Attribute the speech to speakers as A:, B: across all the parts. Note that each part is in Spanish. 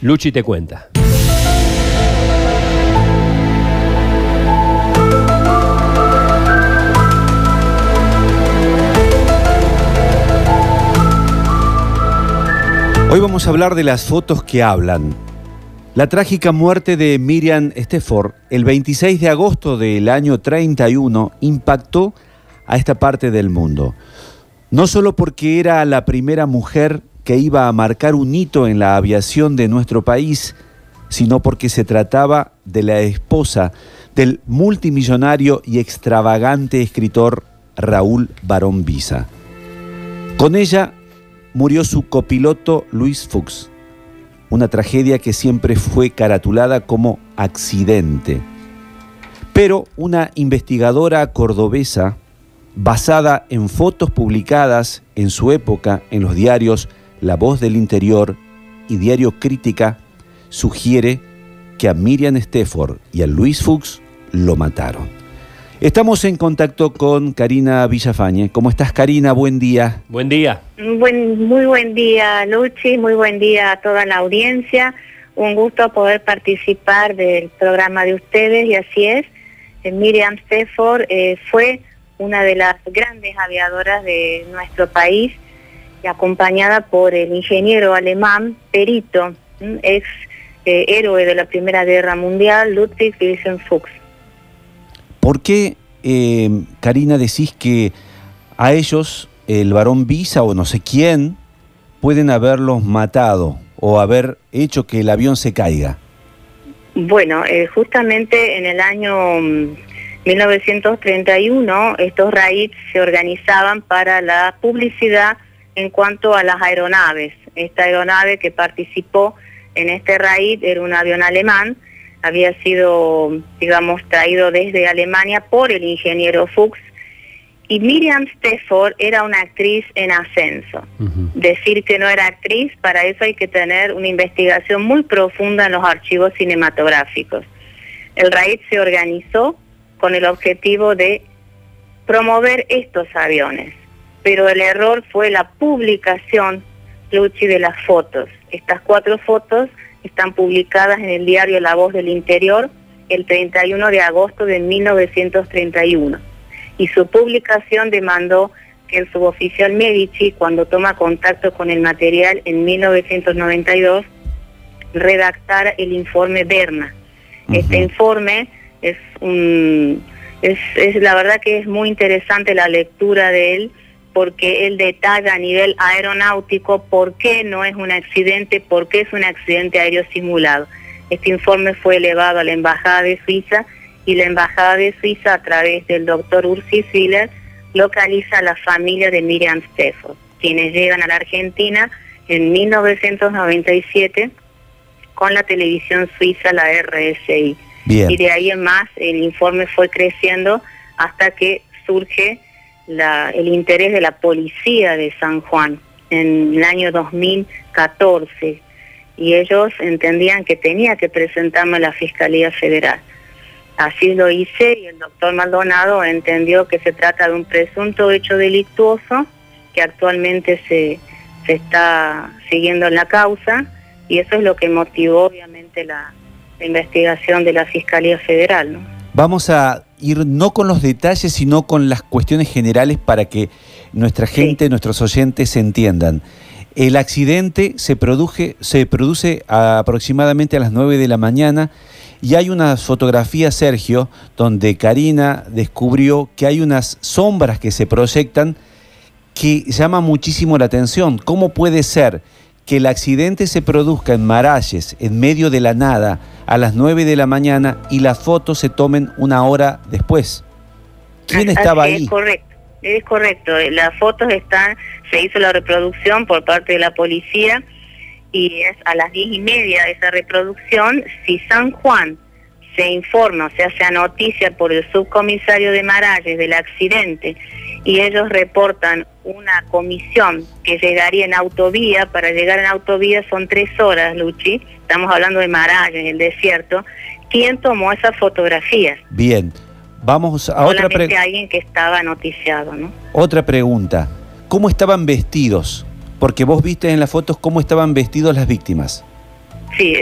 A: Luchi te cuenta.
B: Hoy vamos a hablar de las fotos que hablan. La trágica muerte de Miriam Stefford el 26 de agosto del año 31 impactó a esta parte del mundo. No solo porque era la primera mujer que iba a marcar un hito en la aviación de nuestro país, sino porque se trataba de la esposa del multimillonario y extravagante escritor Raúl Barón Visa. Con ella murió su copiloto Luis Fuchs, una tragedia que siempre fue caratulada como accidente. Pero una investigadora cordobesa, basada en fotos publicadas en su época en los diarios La Voz del Interior y Diario Crítica, sugiere que a Miriam Stefford y a Luis Fuchs lo mataron. Estamos en contacto con Karina Villafañe. ¿Cómo estás, Karina? Buen día.
A: Buen día.
C: Buen, muy buen día, Luchi. Muy buen día a toda la audiencia. Un gusto poder participar del programa de ustedes y así es. Eh, Miriam Stefford eh, fue una de las grandes aviadoras de nuestro país acompañada por el ingeniero alemán Perito, ex eh, héroe de la Primera Guerra Mundial, Ludwig Wilhelm Fuchs.
B: ¿Por qué, eh, Karina, decís que a ellos, el varón Visa o no sé quién, pueden haberlos matado o haber hecho que el avión se caiga?
C: Bueno, eh, justamente en el año 1931 estos raids se organizaban para la publicidad en cuanto a las aeronaves. Esta aeronave que participó en este raid era un avión alemán había sido, digamos, traído desde Alemania por el ingeniero Fuchs. Y Miriam Stefford era una actriz en ascenso. Decir que no era actriz, para eso hay que tener una investigación muy profunda en los archivos cinematográficos. El RAID se organizó con el objetivo de promover estos aviones, pero el error fue la publicación, Luchi, de las fotos. Estas cuatro fotos están publicadas en el diario La Voz del Interior el 31 de agosto de 1931. Y su publicación demandó que el suboficial Medici, cuando toma contacto con el material en 1992, redactara el informe Berna. Este informe es un... Es, es la verdad que es muy interesante la lectura de él porque él detalla a nivel aeronáutico por qué no es un accidente, por qué es un accidente aéreo simulado. Este informe fue elevado a la Embajada de Suiza y la Embajada de Suiza, a través del doctor Ursi Filler, localiza a la familia de Miriam Stefford, quienes llegan a la Argentina en 1997 con la televisión suiza, la RSI. Y de ahí en más el informe fue creciendo hasta que surge el interés de la policía de San Juan en el año 2014 y ellos entendían que tenía que presentarme a la Fiscalía Federal. Así lo hice y el doctor Maldonado entendió que se trata de un presunto hecho delictuoso que actualmente se, se está siguiendo en la causa y eso es lo que motivó obviamente la, la investigación de la Fiscalía Federal.
B: Vamos a ir no con los detalles, sino con las cuestiones generales para que nuestra gente, nuestros oyentes se entiendan. El accidente se produce, se produce aproximadamente a las 9 de la mañana y hay una fotografía, Sergio, donde Karina descubrió que hay unas sombras que se proyectan que llaman muchísimo la atención. ¿Cómo puede ser que el accidente se produzca en Maralles, en medio de la nada, a las 9 de la mañana y las fotos se tomen una hora después. ¿Quién estaba ahí?
C: Es correcto, es correcto. Las fotos están, se hizo la reproducción por parte de la policía y es a las diez y media de esa reproducción. Si San Juan se informa, o sea, se noticia por el subcomisario de Maralles del accidente y ellos reportan una comisión que llegaría en autovía, para llegar en autovía son tres horas, Luchi, estamos hablando de Maralles, en el desierto, ¿quién tomó esas fotografías?
B: Bien, vamos a otra pregunta.
C: alguien que estaba noticiado, ¿no?
B: Otra pregunta, ¿cómo estaban vestidos? Porque vos viste en las fotos cómo estaban vestidos las víctimas.
C: Sí,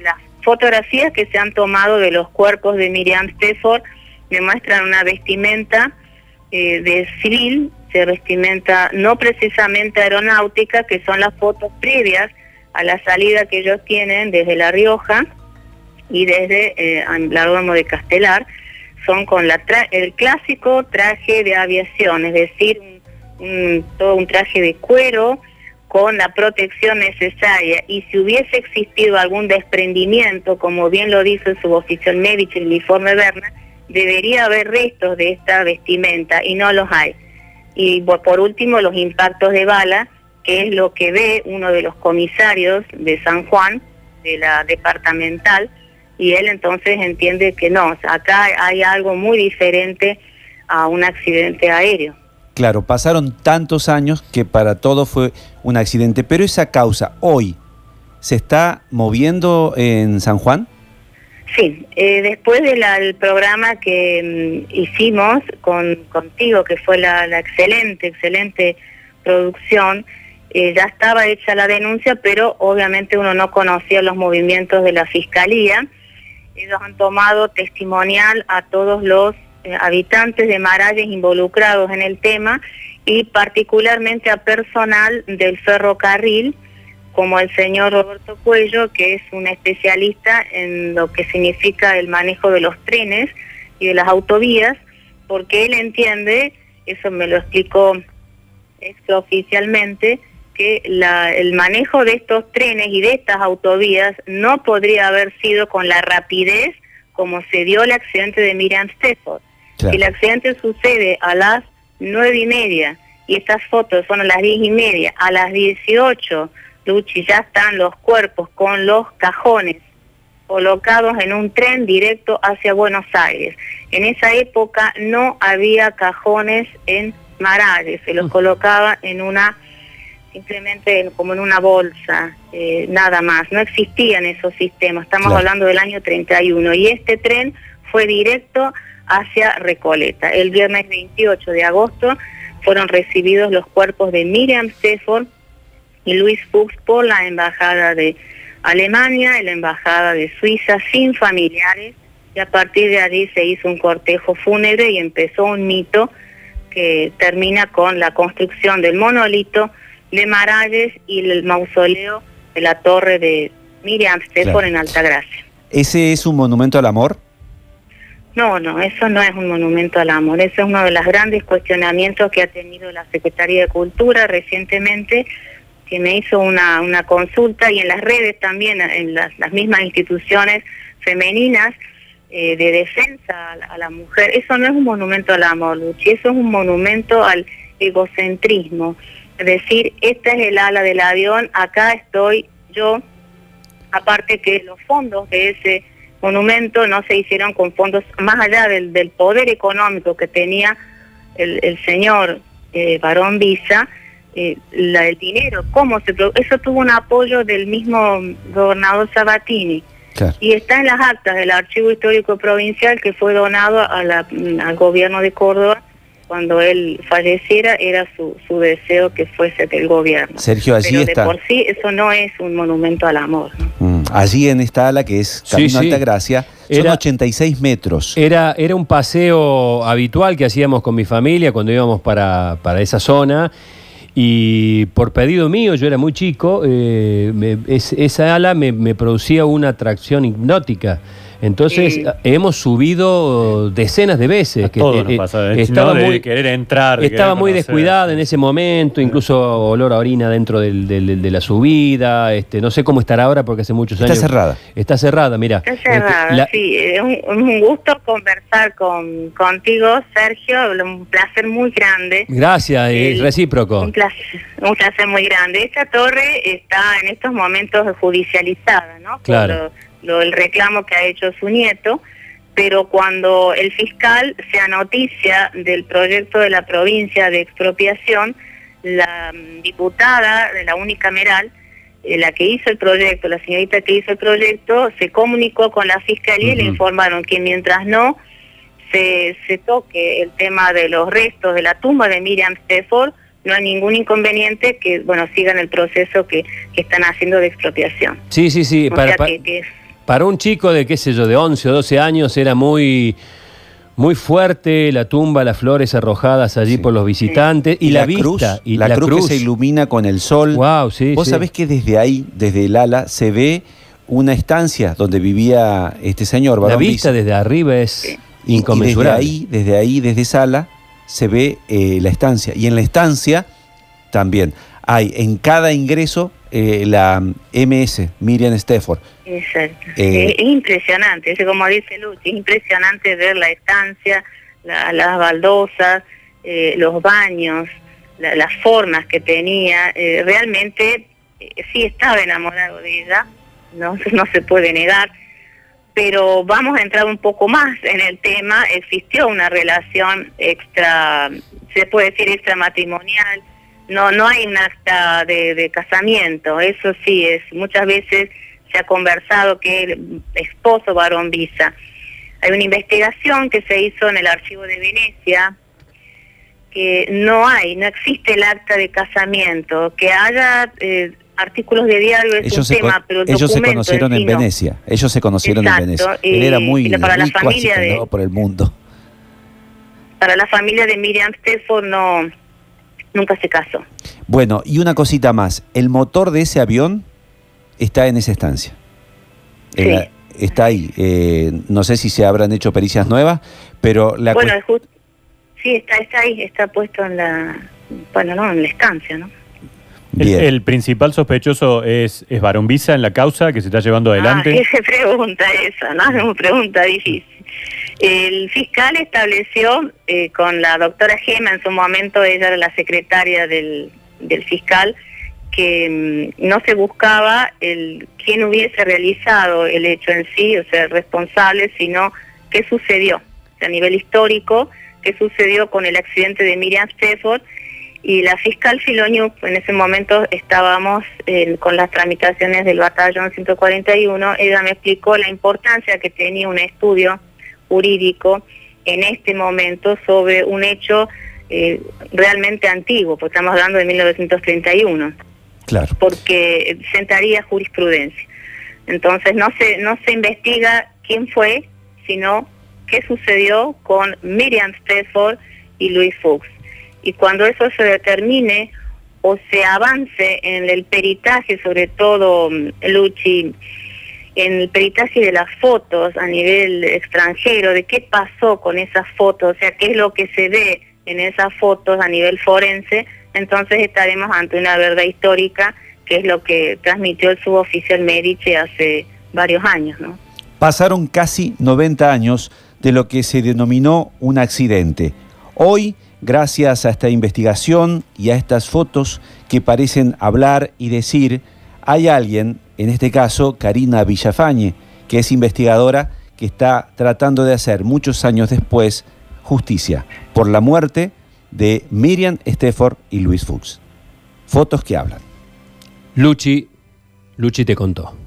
C: las fotografías que se han tomado de los cuerpos de Miriam Stefford me muestran una vestimenta eh, de civil, de vestimenta no precisamente aeronáutica, que son las fotos previas a la salida que ellos tienen desde La Rioja y desde eh, de Castelar, son con el clásico traje de aviación, es decir, todo un traje de cuero con la protección necesaria. Y si hubiese existido algún desprendimiento, como bien lo dice el suboficial médico el informe Berna, debería haber restos de esta vestimenta y no los hay. Y por último, los impactos de bala, que es lo que ve uno de los comisarios de San Juan, de la departamental, y él entonces entiende que no, acá hay algo muy diferente a un accidente aéreo.
B: Claro, pasaron tantos años que para todo fue un accidente, pero esa causa hoy se está moviendo en San Juan.
C: Sí, eh, después del programa que mm, hicimos con, contigo, que fue la, excelente, excelente producción, eh, ya estaba hecha la denuncia, pero obviamente uno no conocía los movimientos de la Fiscalía. Ellos han tomado testimonial a todos los eh, habitantes de Maralles involucrados en el tema y particularmente a personal del ferrocarril, como el señor Roberto Cuello, que es un especialista en lo que significa el manejo de los trenes y de las autovías, porque él entiende, eso me lo explicó extraoficialmente, que la, el manejo de estos trenes y de estas autovías no podría haber sido con la rapidez como se dio el accidente de Miriam Stefford. Si el accidente sucede a las nueve y media y estas fotos son a las diez y media, a las 18, Luchi, ya están los cuerpos con los cajones colocados en un tren directo hacia Buenos Aires. En esa época no había cajones en Marales, se los mm. colocaba en una, simplemente como en una bolsa, eh, nada más. No existían esos sistemas, estamos hablando del año 31 y este tren fue directo hacia Recoleta. El viernes 28 de agosto fueron recibidos los cuerpos de Miriam Stefford y Luis Fuchs por la Embajada de Alemania y la Embajada de Suiza sin familiares y a partir de allí se hizo un cortejo fúnebre y empezó un mito que termina con la construcción del monolito de Maralles y el mausoleo de la torre de Miriam Stefford en Altagracia.
B: ¿Ese es un monumento al amor?
C: No, no, eso no es un monumento al amor, eso es uno de los grandes cuestionamientos que ha tenido la Secretaría de Cultura recientemente, que me hizo una, una consulta y en las redes también, en las, mismas instituciones femeninas eh, de defensa a la, mujer. Eso no es un monumento al amor, Luchi, eso es un monumento al egocentrismo. Es decir, esta es el ala del avión, acá estoy yo, aparte que los fondos de ese monumento no se hicieron con fondos más allá del, poder económico que tenía el, el señor eh, Barón Visa, eh, la, el dinero, cómo se eso tuvo un apoyo del mismo gobernador Sabatini. Y está en las actas del Archivo Histórico Provincial que fue donado a la, al gobierno de Córdoba cuando él falleciera, era su, su deseo que fuese del gobierno.
B: Sergio, allí
C: Pero
B: de
C: por sí eso no es un monumento al amor.
B: Mm, allí en esta ala que es Camino sí, Altagracia, son era, 86 metros.
A: Era, era un paseo habitual que hacíamos con mi familia cuando íbamos para, para esa zona. Y por pedido mío, yo era muy chico, eh, me, es, esa ala me, me producía una atracción hipnótica. Entonces hemos subido decenas de veces.
D: que, todo nos pasa,
A: estaba
D: de
A: muy,
D: querer entrar.
A: estaba muy descuidada en ese momento, incluso olor a orina dentro del, del, de la subida. Este, no sé cómo estará ahora porque hace muchos
B: está
A: años.
B: Está cerrada.
A: Está cerrada, mira.
C: Está cerrada, este, la, sí. Es un, un, gusto conversar con, contigo, Sergio. Un placer muy grande.
A: Gracias, El, recíproco.
C: Un placer, un placer muy grande. Esta torre está en estos momentos judicializada, ¿no?
A: Claro.
C: Por, lo, el reclamo que ha hecho su nieto, pero cuando el fiscal se anoticia del proyecto de la provincia de expropiación, la mm, diputada de la unicameral, eh, la que hizo el proyecto, la señorita que hizo el proyecto, se comunicó con la fiscalía uh -huh. y le informaron que mientras no se, se toque el tema de los restos de la tumba de Miriam Stefford, no hay ningún inconveniente que, bueno, sigan el proceso que, que están haciendo de expropiación.
A: Sí, sí, sí.
C: O
A: Para,
C: sea que- que es-
A: para un chico de, qué sé yo, de 11 o 12 años era muy, muy fuerte la tumba, las flores arrojadas allí
B: Sí.
A: por los visitantes y, la, vista.
B: cruz,
A: y
B: la, cruz, que se ilumina con el sol.
A: Wow, sí,
B: Vos
A: sí.
B: sabés que desde ahí, desde el ala, se ve una estancia donde vivía este señor,
A: La vista desde arriba es
B: y desde
A: inconmensurable.
B: ahí, desde ahí, desde esa ala, se ve eh, la estancia. Y en la estancia también hay en cada ingreso eh, la MS, Miriam Stefford.
C: Exacto.
B: Eh,
C: es, es impresionante, es como dice Luchi, es impresionante ver la estancia, la- las baldosas, eh, los baños, la- las formas que tenía. eh, realmente sí estaba enamorado de ella, no, no se puede negar, pero vamos a entrar un poco más en el tema. Existió una relación extra, se puede decir extramatrimonial. No, no hay un acta de, de casamiento, eso sí es. Muchas veces se ha conversado que el esposo varón Visa. Hay una investigación que se hizo en el archivo de Venecia que no hay, no existe el acta de casamiento, que haya eh, artículos de diario es
B: Ellos,
C: un
B: se,
C: tema, pero el
B: ellos se conocieron
C: sí
B: en. Venecia. Ellos se conocieron
C: Exacto,
B: en Venecia. Él era muy
C: para la familia de-
B: por el mundo.
C: Para la familia de Miriam Stefford no, nunca se casó.
B: Bueno, y una cosita más. El motor de ese avión está en esa estancia.
C: Sí.
B: La- está ahí. Eh, no sé si se habrán hecho pericias nuevas, pero la
C: bueno, just- sí, está, está ahí, está puesto en la, bueno, no, en la estancia, ¿no?
D: El,
B: Bien.
D: el principal sospechoso es, es Barón Visa en la causa que se está llevando adelante.
C: Ah, qué pregunta esa, ¿no? Es una pregunta difícil. El fiscal estableció eh, con la doctora Gema, en su momento ella era la secretaria del, del fiscal, que mm, no se buscaba el quién hubiese realizado el hecho en sí, o sea, responsable, sino qué sucedió. A nivel histórico, qué sucedió con el accidente de Miriam Stefford y la fiscal Filoñu, en ese momento estábamos eh, con las tramitaciones del batallón 141, ella me explicó la importancia que tenía un estudio jurídico en este momento sobre un hecho eh, realmente antiguo, porque estamos hablando de 1931
B: Claro.
C: porque sentaría jurisprudencia. Entonces no se no se investiga quién fue, sino qué sucedió con Miriam Stefford y Luis Fuchs. Y cuando eso se determine o se avance en el peritaje, sobre todo mm, Luchi, en el peritaje de las fotos a nivel extranjero, de qué pasó con esas fotos, o sea, qué es lo que se ve en esas fotos a nivel forense, entonces estaremos ante una verdad histórica, que es lo que transmitió el suboficial Medici hace varios años, ¿no?
B: Pasaron casi 90 años de lo que se denominó un accidente. Hoy, gracias a esta investigación y a estas fotos que parecen hablar y decir, hay alguien, en este caso Karina Villafañe, que es investigadora, que está tratando de hacer muchos años después justicia por la muerte de Miriam Stefford y Luis Fuchs. Fotos que hablan.
A: Luchi, Luchi te contó.